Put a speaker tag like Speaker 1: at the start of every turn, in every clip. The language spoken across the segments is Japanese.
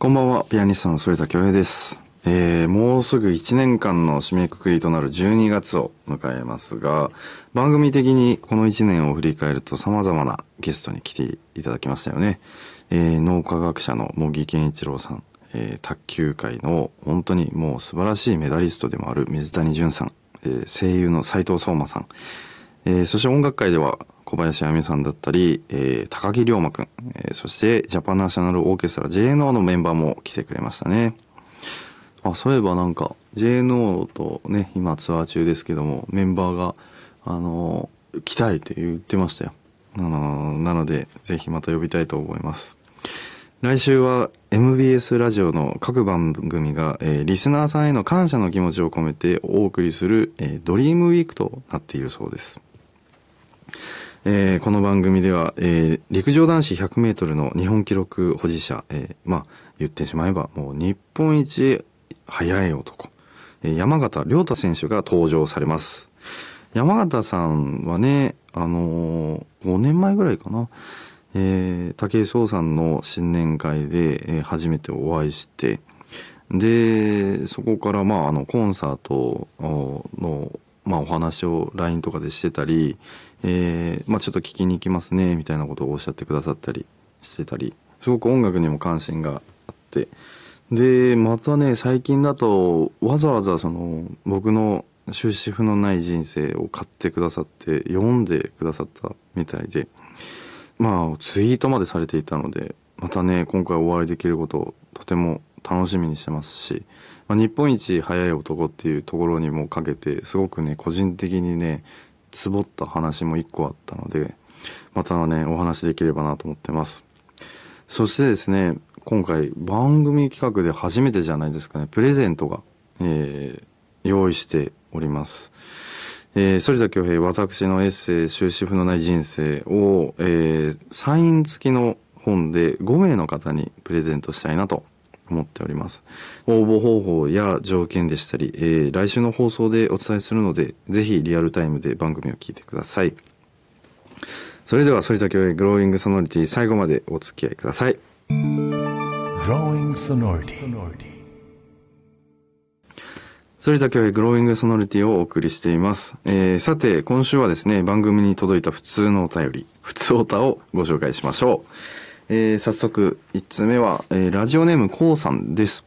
Speaker 1: こんばんは、ピアニストの反田恭平です。えー、もうすぐ1年間の締めくくりとなる12月を迎えますが、番組的にこの1年を振り返ると様々なゲストに来ていただきましたよね。えー、脳科学者の茂木健一郎さん、えー、卓球界の本当にもう素晴らしいメダリストでもある水谷隼さん、えー、声優の斉藤壮馬さん、えー、そして音楽界では小林亜美さんだったり、えー、高木龍馬くん、えー、そしてジャパンナショナルオーケストラ JNO のメンバーも来てくれましたね。あ、そういえばなんか JNO とね、今ツアー中ですけども、メンバーが、あのー、来たいって言ってましたよ。あのー、なので、ぜひまた呼びたいと思います。来週は MBS ラジオの各番組が、えー、リスナーさんへの感謝の気持ちを込めてお送りする、えー、ドリームウィークとなっているそうです。えー、この番組では、えー、陸上男子100メートルの日本記録保持者、えー、まあ、言ってしまえば、もう日本一速い男、山形亮太選手が登場されます。山形さんはね、あのー、5年前ぐらいかな、えー、武井壮さんの新年会で、えー、初めてお会いして、で、そこから、まあ、あの、コンサートの、まあ、お話を LINE とかでしてたり、えー、まあ、ちょっと聞きに行きますね、みたいなことをおっしゃってくださったりしてたり、すごく音楽にも関心があって、で、またね、最近だと、わざわざその、僕の終止符のない人生を買ってくださって、読んでくださったみたいで、まあ、ツイートまでされていたので、またね、今回お会いできることをとても楽しみにしてますし、まあ、日本一速い男っていうところにもかけて、すごくね、個人的にね、つぼった話も一個あったので、またね、お話できればなと思ってます。そしてですね、今回番組企画で初めてじゃないですかね、プレゼントが、えー、用意しております。えー、反田恭平、私のエッセイ、終止符のない人生を、えー、サイン付きの本で5名の方にプレゼントしたいなと思っております。応募方法や条件でしたり、えー、来週の放送でお伝えするので、ぜひリアルタイムで番組を聞いてください。それでは、反田恭平グローイングソノリティ最後までお付き合いください。反田恭平グローイングソノリティをお送りしています。えー、さて、今週はですね、番組に届いた普通のお便り、普通おたをご紹介しましょう。えー、早速、一つ目は、えー、ラジオネームこうさんです。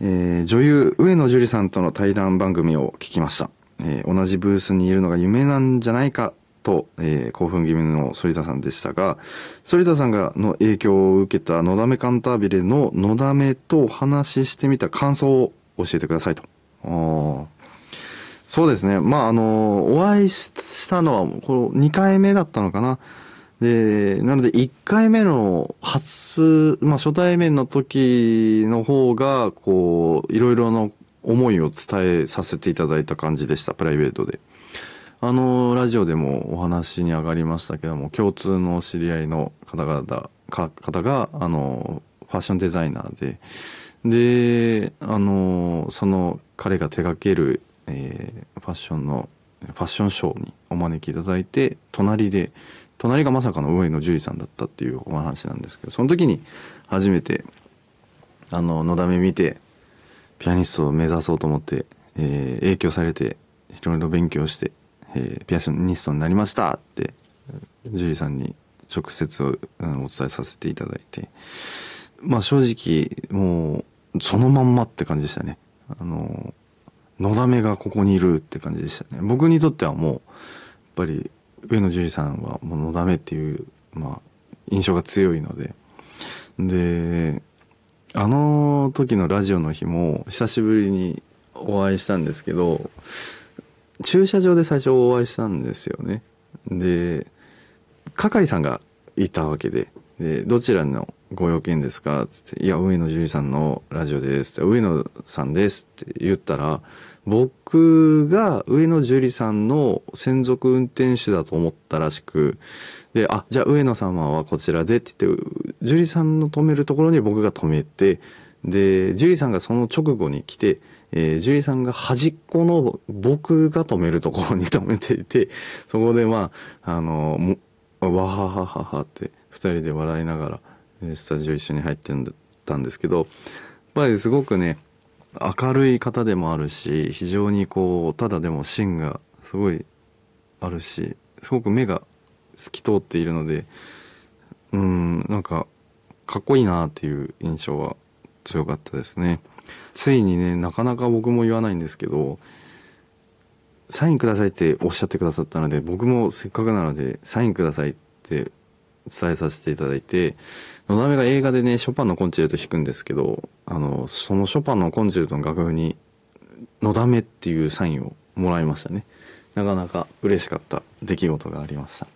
Speaker 1: えー、女優、上野樹里さんとの対談番組を聞きました。えー、同じブースにいるのが夢なんじゃないかと、えー、興奮気味の反田さんでしたが、反田さんがの影響を受けたのだめカンタービレののだめとお話ししてみた感想を教えてくださいと。そうですね。まあ、あの、お会いしたのは、この2回目だったのかな。で、なので1回目の初、まあ初対面の時の方が、こう、いろいろな思いを伝えさせていただいた感じでした、プライベートで。あの、ラジオでもお話に上がりましたけども、共通の知り合いの方々、か方が、あの、ファッションデザイナーで、で、あの、その彼が手掛ける、えー、ファッションの、ファッションショーにお招きいただいて、隣で隣がまさかの上野樹里さんだったっていうお話なんですけどその時に初めてあののだめ見てピアニストを目指そうと思って、えー、影響されていろいろ勉強して、えー、ピアニストになりましたって樹里さんに直接お伝えさせていただいてまあ正直もうそのまんまって感じでしたね。あののだめがここにいるって感じでしたね僕にとってはもうやっぱり上野樹里さんはもうのだめっていう、まあ、印象が強いので。で、あの時のラジオの日も久しぶりにお会いしたんですけど、駐車場で最初お会いしたんですよね。で、係さんがいたわけで、で、どちらのご用件ですか？つって、いや、上野樹里さんのラジオです。上野さんですって言ったら、僕が上野樹里さんの専属運転手だと思ったらしく、で、あ、じゃあ上野様はこちらでって言って、樹里さんの止めるところに僕が止めて、で、樹里さんがその直後に来て、えー、樹里さんが端っこの僕が止めるところに止めていて、そこでまあ、あの、わははははって二人で笑いながら、スタジオ一緒に入ってたんですけど、やっぱりすごくね、明るい方でもあるし、非常にこう、ただでも芯がすごいあるし、すごく目が透き通っているので、うん、なんか、かっこいいなっていう印象は強かったですね。ついにね、なかなか僕も言わないんですけど、サインくださいっておっしゃってくださったので、僕もせっかくなので、サインくださいって伝えさせていただいて、のだめが映画でね、ショパンのコンチェルト弾くんですけど、あの、そのショパンのコンチェルトの楽譜に、のだめっていうサインをもらいましたね。なかなか嬉しかった出来事がありました。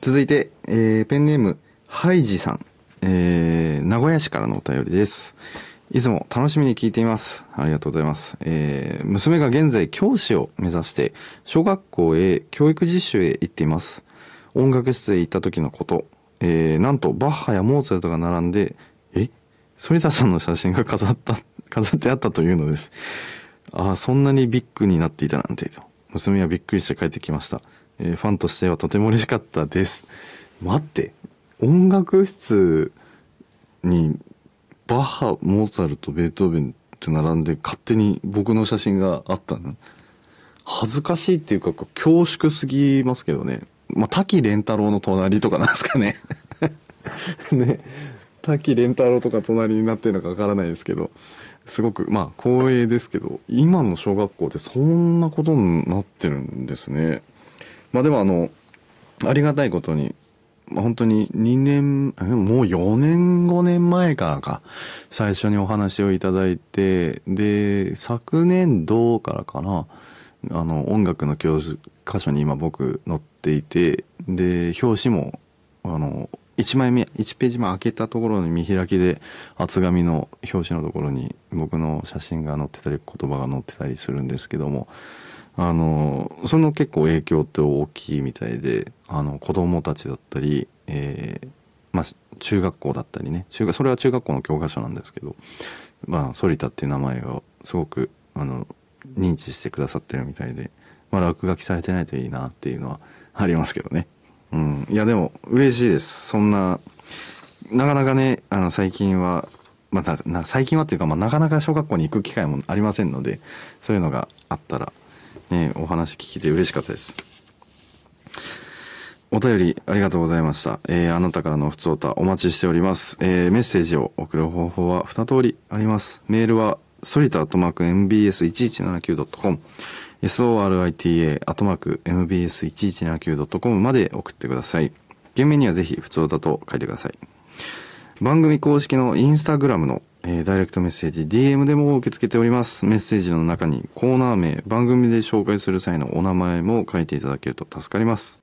Speaker 1: 続いて、えー、ペンネーム、ハイジさん。えー、名古屋市からのお便りです。いつも楽しみに聞いています。ありがとうございます。えー、娘が現在教師を目指して、小学校へ教育実習へ行っています。音楽室へ行った時のこと、えー、なんとバッハやモーツァルトが並んで、え？反田さんの写真が飾った、飾ってあったというのです。ああ、そんなにビッグになっていたなんて、と。娘はびっくりして帰ってきました。えー、ファンとしてはとても嬉しかったです。待って、音楽室にバッハ、モーツァルト、ベートーベンって並んで勝手に僕の写真があったの？恥ずかしいっていうか恐縮すぎますけどね。まあ、滝蓮太郎の隣とかなんですかね。ね。滝蓮太郎とか隣になってるのかわからないですけど、すごく、まあ、光栄ですけど、今の小学校でそんなことになってるんですね。まあでもあの、ありがたいことに、まあ、本当に2年、もう4年5年前からか、最初にお話をいただいて、で、昨年度からかな、あの、音楽の教科書に今僕載っていて、で、表紙も、あの、1枚目、1ページ目開けたところに見開きで厚紙の表紙のところに僕の写真が載ってたり言葉が載ってたりするんですけども、あの、その結構影響って大きいみたいで、あの、子供たちだったり、えー、まあ、中学校だったりね、中、それは中学校の教科書なんですけど、まあ、反田っていう名前をすごく、あの、認知してくださってるみたいで、まあ、落書きされてないといいなっていうのはありますけどね。うん。いや、でも、嬉しいです。そんな、なかなかね、あの、最近は、また、な最近はっていうか、まあ、なかなか小学校に行く機会もありませんので、そういうのがあったら、ね、お話聞いて嬉しかったです。お便りありがとうございました。えー、あなたからの普通歌お待ちしております。えー、メッセージを送る方法は二通りあります。メールは、ソリタアットマーク mbs1179.com sorita アトマーク mbs1179.com まで送ってください。件名にはぜひ普通歌と書いてください。番組公式のインスタグラムのえー、ダイレクトメッセージ、DM でも受け付けております。メッセージの中にコーナー名、番組で紹介する際のお名前も書いていただけると助かります。